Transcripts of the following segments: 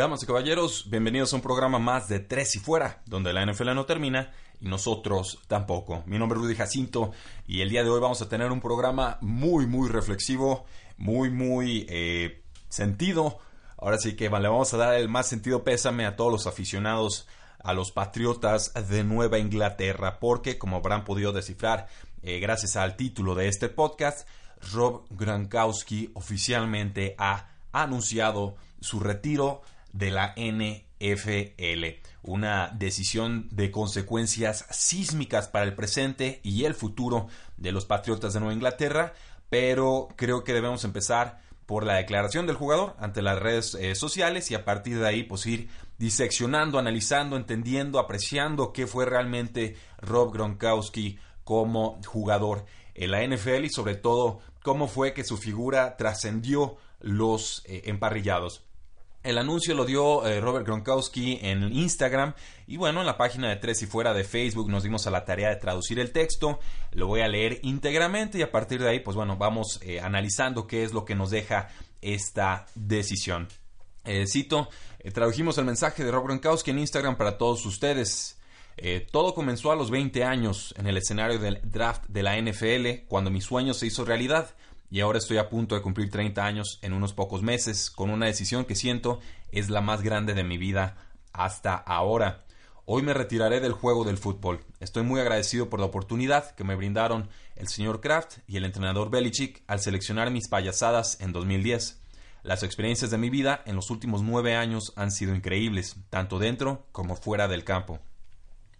Damas y caballeros, bienvenidos a un programa más de Tres y Fuera, donde la NFL no termina y nosotros tampoco. Mi nombre es Rudy Jacinto y el día de hoy vamos a tener un programa muy, muy reflexivo, muy, muy eh, sentido. Ahora sí que le vamos a dar el más sentido pésame a todos los aficionados a los Patriotas de Nueva Inglaterra, porque como habrán podido descifrar eh, gracias al título de este podcast, Rob Gronkowski oficialmente ha anunciado su retiro de la NFL. Una decisión de consecuencias sísmicas para el presente y el futuro de los Patriotas de Nueva Inglaterra, pero creo que debemos empezar por la declaración del jugador ante las redes eh, sociales y a partir de ahí pues ir diseccionando, analizando, entendiendo, apreciando qué fue realmente Rob Gronkowski como jugador en la NFL y sobre todo cómo fue que su figura trascendió los eh, emparrillados. El anuncio lo dio eh, Robert Gronkowski en Instagram y bueno, en la página de Tres y Fuera de Facebook nos dimos a la tarea de traducir el texto, lo voy a leer íntegramente y a partir de ahí pues bueno, vamos eh, analizando qué es lo que nos deja esta decisión. Eh, cito, tradujimos el mensaje de Robert Gronkowski en Instagram para todos ustedes. todo comenzó a los 20 años en el escenario del draft de la NFL cuando mi sueño se hizo realidad y ahora estoy a punto de cumplir 30 años en unos pocos meses con una decisión que siento es la más grande de mi vida hasta ahora. Hoy me retiraré del juego del fútbol. Estoy muy agradecido por la oportunidad que me brindaron el señor Kraft y el entrenador Belichick al seleccionar mis payasadas en 2010. Las experiencias de mi vida en los últimos nueve años han sido increíbles, tanto dentro como fuera del campo.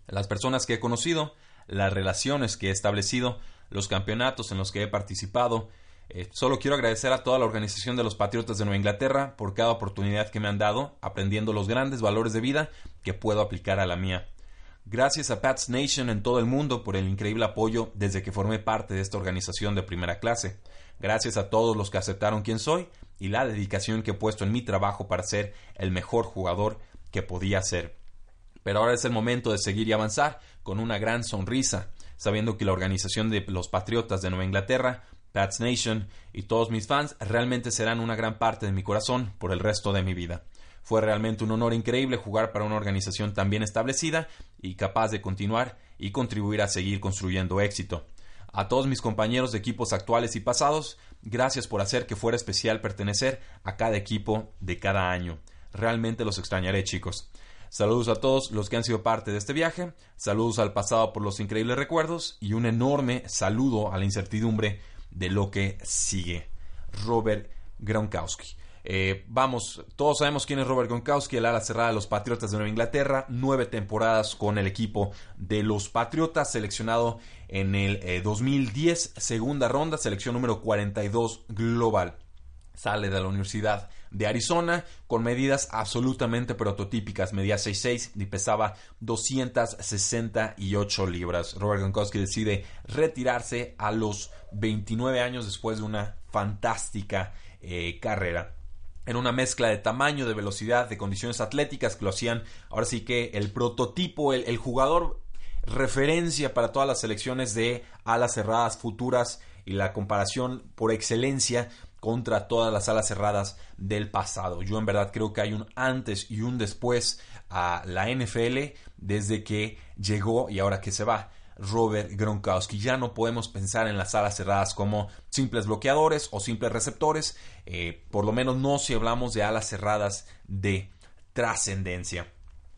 Las personas que he conocido, las relaciones que he establecido, los campeonatos en los que he participado, eh, solo quiero agradecer a toda la organización de los Patriotas de Nueva Inglaterra por cada oportunidad que me han dado, aprendiendo los grandes valores de vida que puedo aplicar a la mía. Gracias a Pats Nation en todo el mundo por el increíble apoyo desde que formé parte de esta organización de primera clase. Gracias a todos los que aceptaron quién soy y la dedicación que he puesto en mi trabajo para ser el mejor jugador que podía ser. Pero ahora es el momento de seguir y avanzar con una gran sonrisa, sabiendo que la organización de los Patriotas de Nueva Inglaterra Pats Nation y todos mis fans realmente serán una gran parte de mi corazón por el resto de mi vida. Fue realmente un honor increíble jugar para una organización tan bien establecida y capaz de continuar y contribuir a seguir construyendo éxito. A todos mis compañeros de equipos actuales y pasados, gracias por hacer que fuera especial pertenecer a cada equipo de cada año. Realmente los extrañaré, chicos. Saludos a todos los que han sido parte de este viaje, saludos al pasado por los increíbles recuerdos y un enorme saludo a la incertidumbre de lo que sigue. Robert Gronkowski. Eh, vamos, todos sabemos quién es Robert Gronkowski, el ala cerrada de los Patriotas de Nueva Inglaterra, nueve temporadas con el equipo de los Patriotas, seleccionado en el 2010, eh, segunda ronda, selección número 42 global. Sale de la Universidad de Arizona con medidas absolutamente prototípicas. Medía 6'6 y pesaba 268 libras. Robert Gronkowski decide retirarse a los 29 años después de una fantástica eh, carrera en una mezcla de tamaño, de velocidad, de condiciones atléticas que lo hacían ahora sí que el prototipo, el, el jugador referencia para todas las selecciones de alas cerradas futuras y la comparación por excelencia contra todas las alas cerradas del pasado. Yo en verdad creo que hay un antes y un después a la NFL desde que llegó y ahora que se va. Robert Gronkowski. Ya no podemos pensar en las alas cerradas como simples bloqueadores o simples receptores, eh, por lo menos no si hablamos de alas cerradas de trascendencia.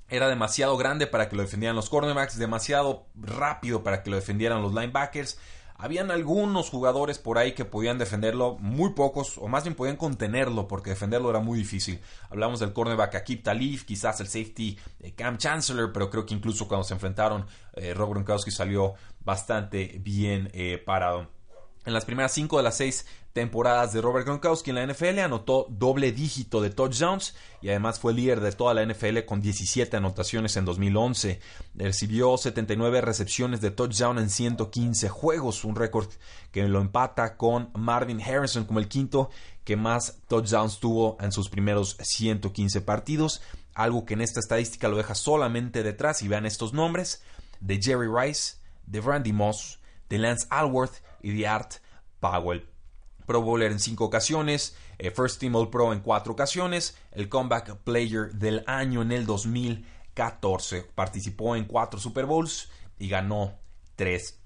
Era demasiado grande para que lo defendieran los cornerbacks, demasiado rápido para que lo defendieran los linebackers, habían algunos jugadores por ahí que podían defenderlo, muy pocos, o más bien podían contenerlo, porque defenderlo era muy difícil. Hablamos del cornerback Akip Talif, quizás el safety eh, Cam Chancellor, pero creo que incluso cuando se enfrentaron, eh, Rob Gronkowski salió bastante bien eh, parado. En las primeras cinco de las seis temporadas de Robert Gronkowski en la NFL anotó doble dígito de touchdowns y además fue líder de toda la NFL con 17 anotaciones en 2011. Recibió 79 recepciones de touchdown en 115 juegos, un récord que lo empata con Marvin Harrison como el quinto que más touchdowns tuvo en sus primeros 115 partidos, algo que en esta estadística lo deja solamente detrás y vean estos nombres de Jerry Rice, de Randy Moss, de Lance Alworth y de Art Powell. Pro Bowler en cinco ocasiones, eh, First Team All Pro en cuatro ocasiones, el Comeback Player del año en el 2014. Participó en cuatro Super Bowls y ganó tres.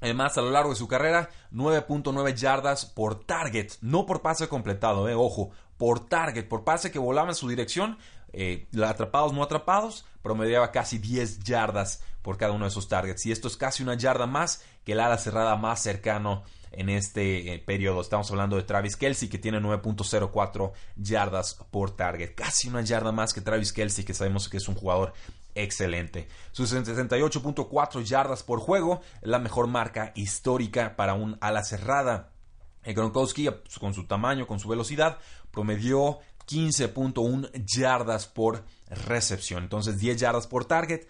Además, a lo largo de su carrera, 9.9 yardas por target, no por pase completado, eh, ojo, por target, por pase que volaba en su dirección, eh, atrapados, no atrapados, promediaba casi 10 yardas por cada uno de esos targets. Y esto es casi una yarda más que el ala cerrada más cercano en este eh, periodo. Estamos hablando de Travis Kelsey que tiene 9.04 yardas por target. Casi una yarda más que Travis Kelsey que sabemos que es un jugador excelente. Sus 68.4 yardas por juego la mejor marca histórica para un ala cerrada. Eh, Gronkowski con su tamaño, con su velocidad, promedió 15.1 yardas por recepción. Entonces 10 yardas por target,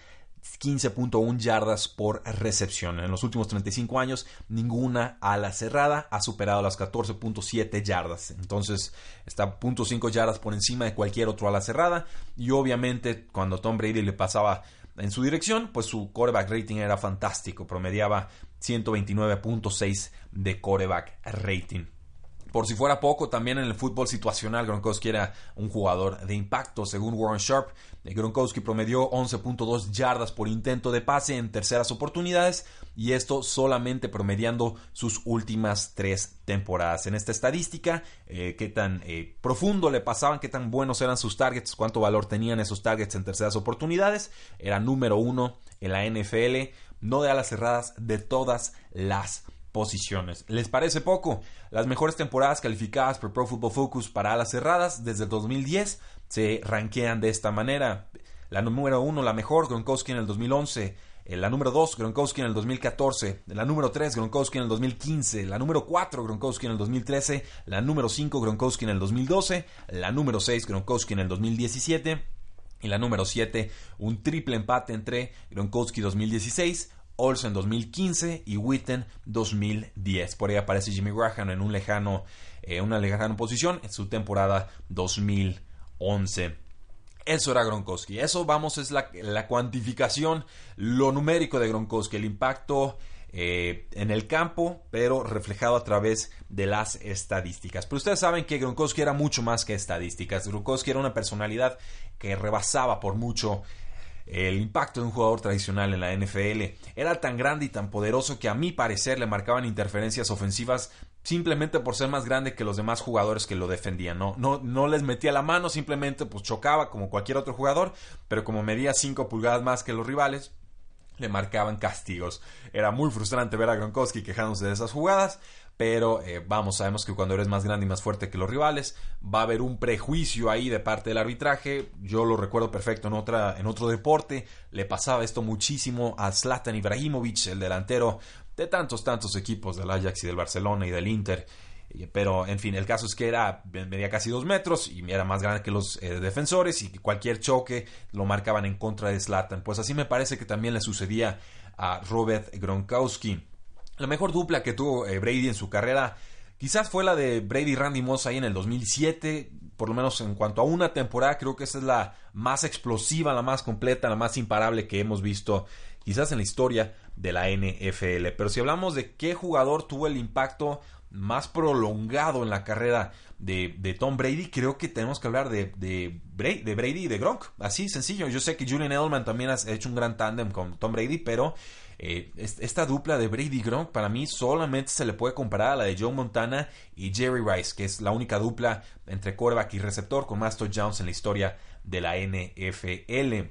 15.1 yardas por recepción. En los últimos 35 años, ninguna ala cerrada ha superado las 14.7 yardas. Entonces, está 0.5 yardas por encima de cualquier otro ala cerrada. Y obviamente, cuando Tom Brady le pasaba en su dirección, pues su quarterback rating era fantástico. Promediaba 129.6 de quarterback rating. Por si fuera poco, también en el fútbol situacional Gronkowski era un jugador de impacto. Según Warren Sharp, Gronkowski promedió 11.2 yardas por intento de pase en terceras oportunidades y esto solamente promediando sus últimas tres temporadas. En esta estadística, eh, qué tan eh, profundo le pasaban, qué tan buenos eran sus targets, cuánto valor tenían esos targets en terceras oportunidades. Era número uno en la NFL, no de alas cerradas, de todas las posiciones. ¿Les parece poco? Las mejores temporadas calificadas por Pro Football Focus para alas cerradas desde el 2010 se ranquean de esta manera. La número uno, la mejor, Gronkowski en el 2011. Eh, la número 2, Gronkowski en el 2014. La número 3, Gronkowski en el 2015. La número 4, Gronkowski en el 2013. La número 5, Gronkowski en el 2012. La número 6, Gronkowski en el 2017. Y la número 7, un triple empate entre Gronkowski 2016, Olsen 2015 y Witten 2010. Por ahí aparece Jimmy Graham en un lejano, eh, una lejana posición en su temporada 2011. Eso era Gronkowski. Eso, vamos, es la, cuantificación, lo numérico de Gronkowski, el impacto eh, en el campo, pero reflejado a través de las estadísticas. Pero ustedes saben que Gronkowski era mucho más que estadísticas. Gronkowski era una personalidad que rebasaba por mucho el impacto de un jugador tradicional en la NFL era tan grande y tan poderoso que a mi parecer le marcaban interferencias ofensivas simplemente por ser más grande que los demás jugadores que lo defendían. No, no, no les metía la mano, simplemente pues chocaba como cualquier otro jugador, pero como medía 5 pulgadas más que los rivales, le marcaban castigos. Era muy frustrante ver a Gronkowski quejándose de esas jugadas, pero eh, vamos, sabemos que cuando eres más grande y más fuerte que los rivales, va a haber un prejuicio ahí de parte del arbitraje. Yo lo recuerdo perfecto en, otra, en otro deporte, le pasaba esto muchísimo a Zlatan Ibrahimovic, el delantero de tantos, tantos equipos del Ajax y del Barcelona y del Inter. Pero, en fin, el caso es que era, medía casi dos metros y era más grande que los eh, defensores y cualquier choque lo marcaban en contra de Zlatan. Pues así me parece que también le sucedía a Robert Gronkowski. La mejor dupla que tuvo eh, Brady en su carrera quizás fue la de Brady Randy Moss ahí en el 2007, por lo menos en cuanto a una temporada, creo que esa es la más explosiva, la más completa, la más imparable que hemos visto quizás en la historia de la NFL. Pero si hablamos de qué jugador tuvo el impacto más prolongado en la carrera de, Tom Brady, creo que tenemos que hablar de, de, Brady, y de Gronk. Así sencillo. Yo sé que Julian Edelman también ha hecho un gran tándem con Tom Brady, pero eh, esta dupla de Brady Gronk para mí solamente se le puede comparar a la de Joe Montana y Jerry Rice, que es la única dupla entre quarterback y receptor con más touchdowns en la historia de la NFL.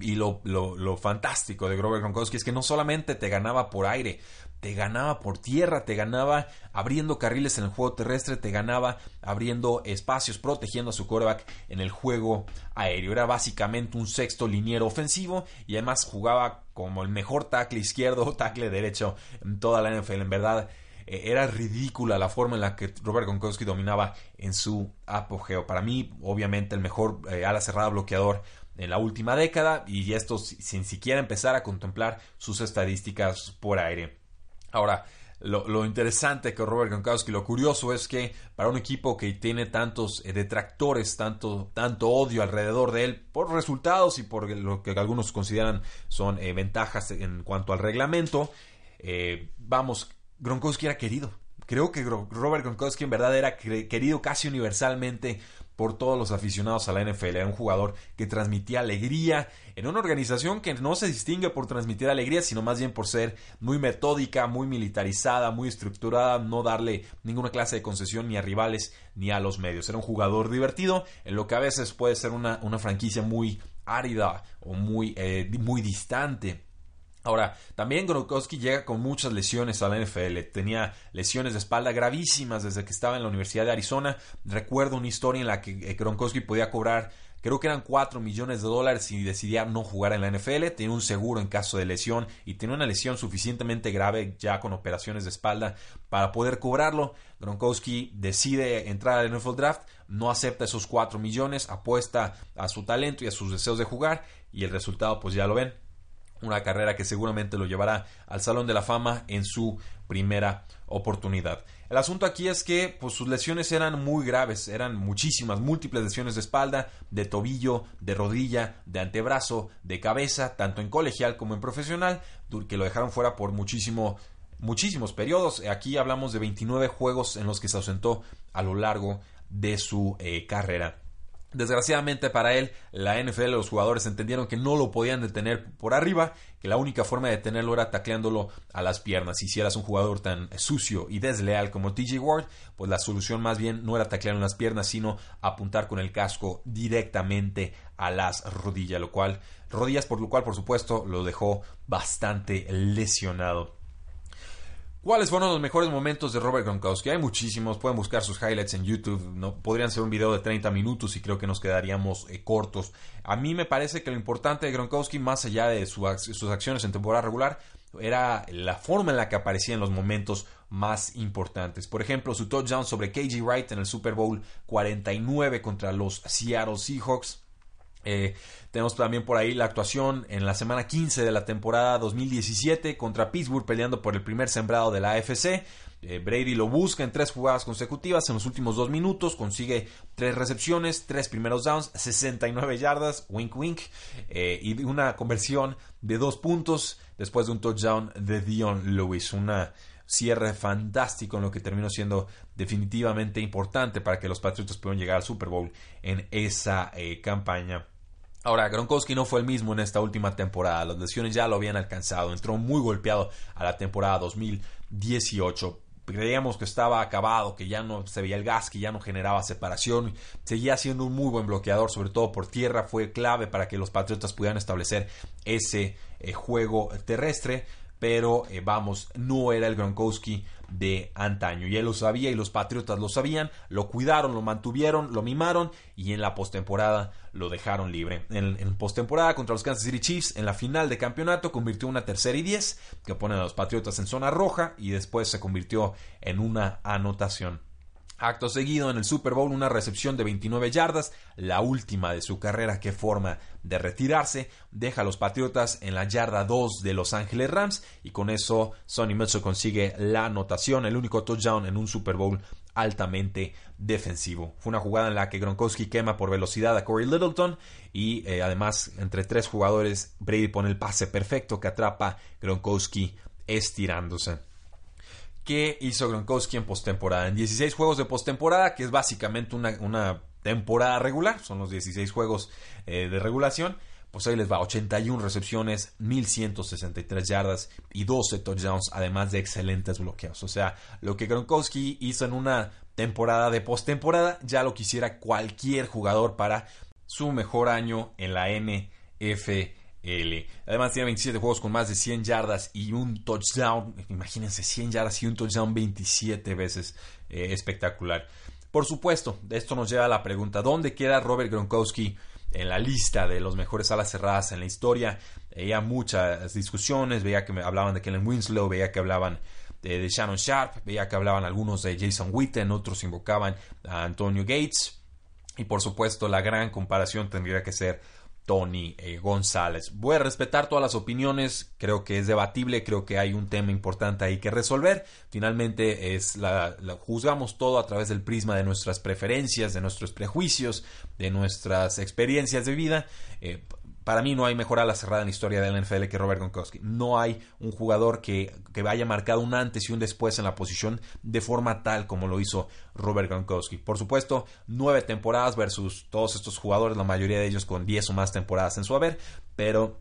Y lo, lo, fantástico de Grover Gronkowski es que no solamente te ganaba por aire, te ganaba por tierra, te ganaba abriendo carriles en el juego terrestre, te ganaba abriendo espacios, protegiendo a su quarterback en el juego aéreo. Era básicamente un sexto liniero ofensivo y además jugaba como el mejor tackle izquierdo o tackle derecho en toda la NFL. En verdad, eh, era ridícula la forma en la que Robert Gronkowski dominaba en su apogeo. Para mí, obviamente, el mejor eh, ala cerrada bloqueador en la última década y esto sin siquiera empezar a contemplar sus estadísticas por aire. Ahora, lo, interesante que Robert Gronkowski, lo curioso es que para un equipo que tiene tantos eh, detractores, tanto, tanto odio alrededor de él, por resultados y por lo que algunos consideran son eh, ventajas en cuanto al reglamento, eh, vamos, Gronkowski era querido. Creo que Robert Gronkowski en verdad era querido casi universalmente por todos los aficionados a la NFL. Era un jugador que transmitía alegría en una organización que no se distingue por transmitir alegría, sino más bien por ser muy metódica, muy militarizada, muy estructurada, no darle ninguna clase de concesión ni a rivales ni a los medios. Era un jugador divertido, en lo que a veces puede ser una, franquicia muy árida o muy, eh, muy distante Ahora, también Gronkowski llega con muchas lesiones a la NFL. Tenía lesiones de espalda gravísimas desde que estaba en la Universidad de Arizona. Recuerdo una historia en la que eh, Gronkowski podía cobrar, creo que eran 4 millones de dólares si decidía no jugar en la NFL. Tenía un seguro en caso de lesión y tenía una lesión suficientemente grave ya con operaciones de espalda para poder cobrarlo. Gronkowski decide entrar al NFL Draft, no acepta esos 4 millones, apuesta a su talento y a sus deseos de jugar y el resultado pues ya lo ven una carrera que seguramente lo llevará al Salón de la Fama en su primera oportunidad. El asunto aquí es que pues, sus lesiones eran muy graves, eran muchísimas, múltiples lesiones de espalda, de tobillo, de rodilla, de antebrazo, de cabeza, tanto en colegial como en profesional, que lo dejaron fuera por muchísimo, muchísimos periodos. Aquí hablamos de 29 juegos en los que se ausentó a lo largo de su eh, carrera. Desgraciadamente para él, la NFL, los jugadores entendieron que no lo podían detener por arriba, que la única forma de detenerlo era tacleándolo a las piernas. Y si eras un jugador tan sucio y desleal como TJ Ward, pues la solución más bien no era taclear en las piernas, sino apuntar con el casco directamente a las rodillas, lo cual, rodillas por lo cual por supuesto lo dejó bastante lesionado. ¿Cuáles fueron los mejores momentos de Robert Gronkowski? Hay muchísimos, pueden buscar sus highlights en YouTube, no podrían ser un video de 30 minutos y creo que nos quedaríamos eh, cortos. A mí me parece que lo importante de Gronkowski, más allá de sus acciones en temporada regular, era la forma en la que aparecía en los momentos más importantes. Por ejemplo, su touchdown sobre KG Wright en el Super Bowl 49 contra los Seattle Seahawks eh, tenemos también por ahí la actuación en la semana 15 de la temporada 2017 contra Pittsburgh peleando por el primer sembrado de la AFC. Eh, Brady lo busca en tres jugadas consecutivas en los últimos dos minutos, consigue tres recepciones, tres primeros downs, 69 yardas, wink wink, eh, y una conversión de dos puntos después de un touchdown de Dion Lewis. Una cierre fantástico en lo que terminó siendo definitivamente importante para que los Patriots puedan llegar al Super Bowl en esa campaña. Ahora, Gronkowski no fue el mismo en esta última temporada. Las lesiones ya lo habían alcanzado. Entró muy golpeado a la temporada 2018. Creíamos que estaba acabado, que ya no se veía el gas, que ya no generaba separación. Seguía siendo un muy buen bloqueador, sobre todo por tierra. Fue clave para que los Patriotas pudieran establecer ese eh, juego terrestre. Pero eh, vamos, no era el Gronkowski de antaño. Y él lo sabía y los Patriotas lo sabían, lo cuidaron, lo mantuvieron, lo mimaron y en la postemporada lo dejaron libre. En, en postemporada contra los Kansas City Chiefs, en la final de campeonato, convirtió una tercera y diez que pone a los Patriotas en zona roja y después se convirtió en una anotación. Acto seguido en el Super Bowl una recepción de 29 yardas, la última de su carrera que forma de retirarse, deja a los Patriotas en la yarda 2 de Los Ángeles Rams y con eso Sonny Mitchell consigue la anotación, el único touchdown en un Super Bowl altamente defensivo. Fue una jugada en la que Gronkowski quema por velocidad a Corey Littleton y eh, además entre tres jugadores Brady pone el pase perfecto que atrapa Gronkowski estirándose. ¿Qué hizo Gronkowski en postemporada? En 16 juegos de postemporada, que es básicamente una, temporada regular, son los 16 juegos eh, de regulación, pues ahí les va, 81 recepciones, 1163 yardas y 12 touchdowns, además de excelentes bloqueos. O sea, lo que Gronkowski hizo en una temporada de postemporada, ya lo quisiera cualquier jugador para su mejor año en la NFL. Además tiene 27 juegos con más de 100 yardas y un touchdown. Imagínense 100 yardas y un touchdown 27 veces. Eh, espectacular. Por supuesto, esto nos lleva a la pregunta, ¿dónde queda Robert Gronkowski en la lista de los mejores alas cerradas en la historia? Veía muchas discusiones, veía que me hablaban de Kellen Winslow, veía que hablaban de, Shannon Sharp, veía que hablaban algunos de Jason Witten, otros invocaban a Antonio Gates. Y por supuesto, la gran comparación tendría que ser Tony eh, González. Voy a respetar todas las opiniones, creo que es debatible, creo que hay un tema importante ahí que resolver. Finalmente es la, juzgamos todo a través del prisma de nuestras preferencias, de nuestros prejuicios, de nuestras experiencias de vida. Eh, para mí no hay mejor ala cerrada en la historia de NFL que Robert Gronkowski. No hay un jugador que, que, haya marcado un antes y un después en la posición de forma tal como lo hizo Robert Gronkowski. Por supuesto, nueve temporadas versus todos estos jugadores, la mayoría de ellos con diez o más temporadas en su haber, pero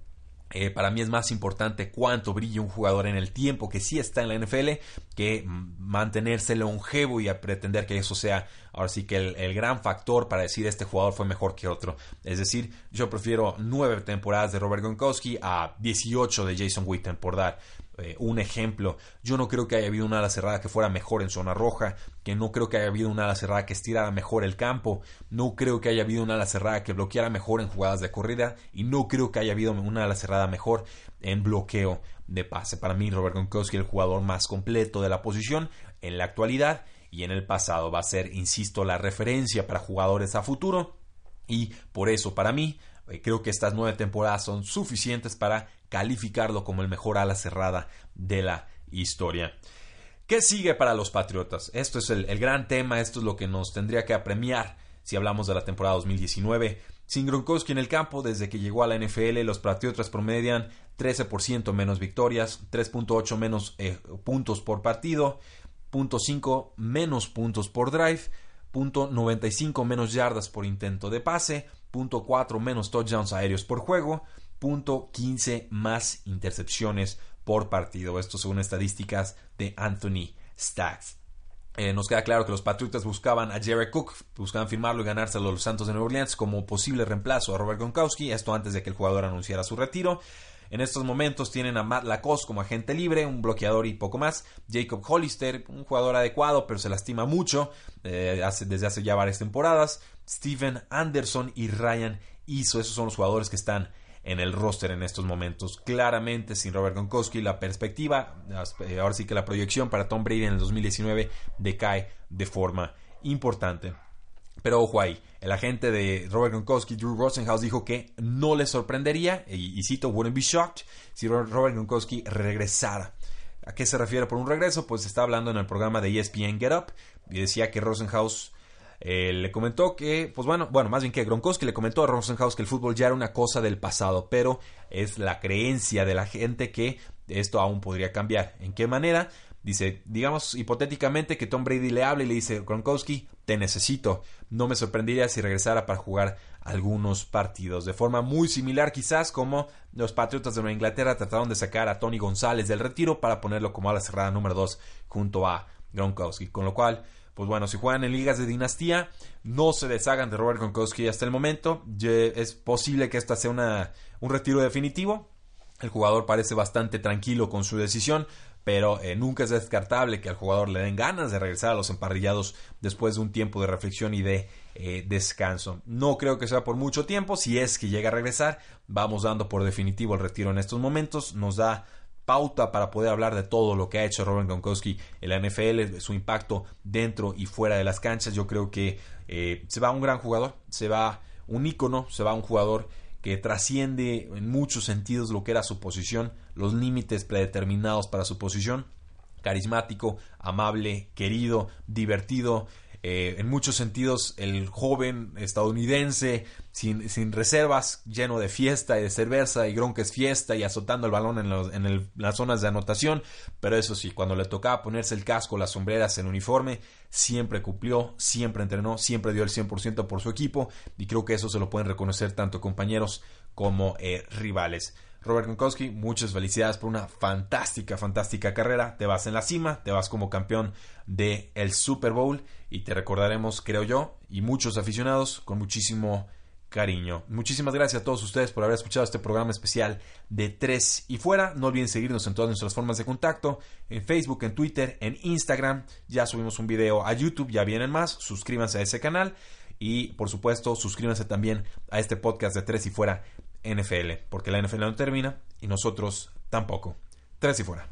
eh, para mí es más importante cuánto brilla un jugador en el tiempo que sí está en la NFL que mantenerse longevo y a pretender que eso sea ahora sí que el, gran factor para decir este jugador fue mejor que otro. Es decir, yo prefiero nueve temporadas de Robert Gronkowski a 18 de Jason Witten por dar eh, un ejemplo. Yo no creo que haya habido una ala cerrada que fuera mejor en zona roja, que no creo que haya habido una ala cerrada que estirara mejor el campo, no creo que haya habido una ala cerrada que bloqueara mejor en jugadas de corrida y no creo que haya habido una ala cerrada mejor en bloqueo de pase. Para mí, Robert Gronkowski el jugador más completo de la posición en la actualidad y en el pasado va a ser, insisto, la referencia para jugadores a futuro y por eso para mí eh, creo que estas nueve temporadas son suficientes para calificarlo como el mejor ala cerrada de la historia. ¿Qué sigue para los Patriotas? Esto es el, gran tema, esto es lo que nos tendría que apremiar si hablamos de la temporada 2019. Sin Gronkowski en el campo, desde que llegó a la NFL, los Patriotas promedian 13% menos victorias, 3.8 menos eh, puntos por partido, 0.5 menos puntos por drive, 0.95 menos yardas por intento de pase, 0.4 menos touchdowns aéreos por juego, 0.15 más intercepciones por partido. Esto según estadísticas de Anthony Stacks. Eh, nos queda claro que los Patriotas buscaban a Jared Cook, buscaban firmarlo y ganárselo a los Santos de Nueva Orleans como posible reemplazo a Robert Gronkowski, esto antes de que el jugador anunciara su retiro. En estos momentos tienen a Matt Lacoste como agente libre, un bloqueador y poco más. Jacob Hollister, un jugador adecuado, pero se lastima mucho eh, desde hace ya varias temporadas. Steven Anderson y Ryan Iso, esos son los jugadores que están en el roster en estos momentos. Claramente, sin Robert Gronkowski, la perspectiva, eh, ahora sí que la proyección para Tom Brady en el 2019 decae de forma importante. Pero ojo ahí, el agente de Robert Gronkowski, Drew Rosenhaus, dijo que no le sorprendería, y, cito, wouldn't be shocked, si Robert Gronkowski regresara. ¿A qué se refiere por un regreso? Pues está hablando en el programa de ESPN Get Up y decía que Rosenhaus eh, le comentó que, pues bueno, bueno, más bien que Gronkowski le comentó a Rosenhaus que el fútbol ya era una cosa del pasado, pero es la creencia de la gente que esto aún podría cambiar. ¿En qué manera? Dice, digamos hipotéticamente que Tom Brady le hable y le dice, Gronkowski, te necesito. No me sorprendería si regresara para jugar algunos partidos. De forma muy similar quizás como los Patriotas de Nueva Inglaterra trataron de sacar a Tony González del retiro para ponerlo como a la cerrada número 2 junto a Gronkowski. Con lo cual, pues bueno, si juegan en ligas de dinastía, no se deshagan de Robert Gronkowski hasta el momento. Es posible que esta sea una, un retiro definitivo. El jugador parece bastante tranquilo con su decisión pero eh, nunca es descartable que al jugador le den ganas de regresar a los emparrillados después de un tiempo de reflexión y de eh, descanso. No creo que sea por mucho tiempo, si es que llega a regresar, vamos dando por definitivo el retiro en estos momentos, nos da pauta para poder hablar de todo lo que ha hecho Robert Gronkowski en la NFL, su impacto dentro y fuera de las canchas. Yo creo que eh, se va un gran jugador, se va un ícono, se va un jugador que trasciende en muchos sentidos lo que era su posición, los límites predeterminados para su posición, carismático, amable, querido, divertido, eh, en muchos sentidos el joven estadounidense sin, reservas, lleno de fiesta y de cerveza y gronques fiesta y azotando el balón en, en, las zonas de anotación, pero eso sí, cuando le tocaba ponerse el casco, las sombreras, el uniforme, siempre cumplió, siempre entrenó, siempre dio el 100% por su equipo y creo que eso se lo pueden reconocer tanto compañeros como eh, rivales. Robert Gronkowski, muchas felicidades por una fantástica, fantástica carrera. Te vas en la cima, te vas como campeón del el Super Bowl y te recordaremos, creo yo, y muchos aficionados con muchísimo cariño. Muchísimas gracias a todos ustedes por haber escuchado este programa especial de Tres y Fuera. No olviden seguirnos en todas nuestras formas de contacto, en Facebook, en Twitter, en Instagram. Ya subimos un video a YouTube, ya vienen más. Suscríbanse a ese canal y por supuesto suscríbanse también a este podcast de Tres y Fuera NFL, porque la NFL no termina y nosotros tampoco. Tres y fuera.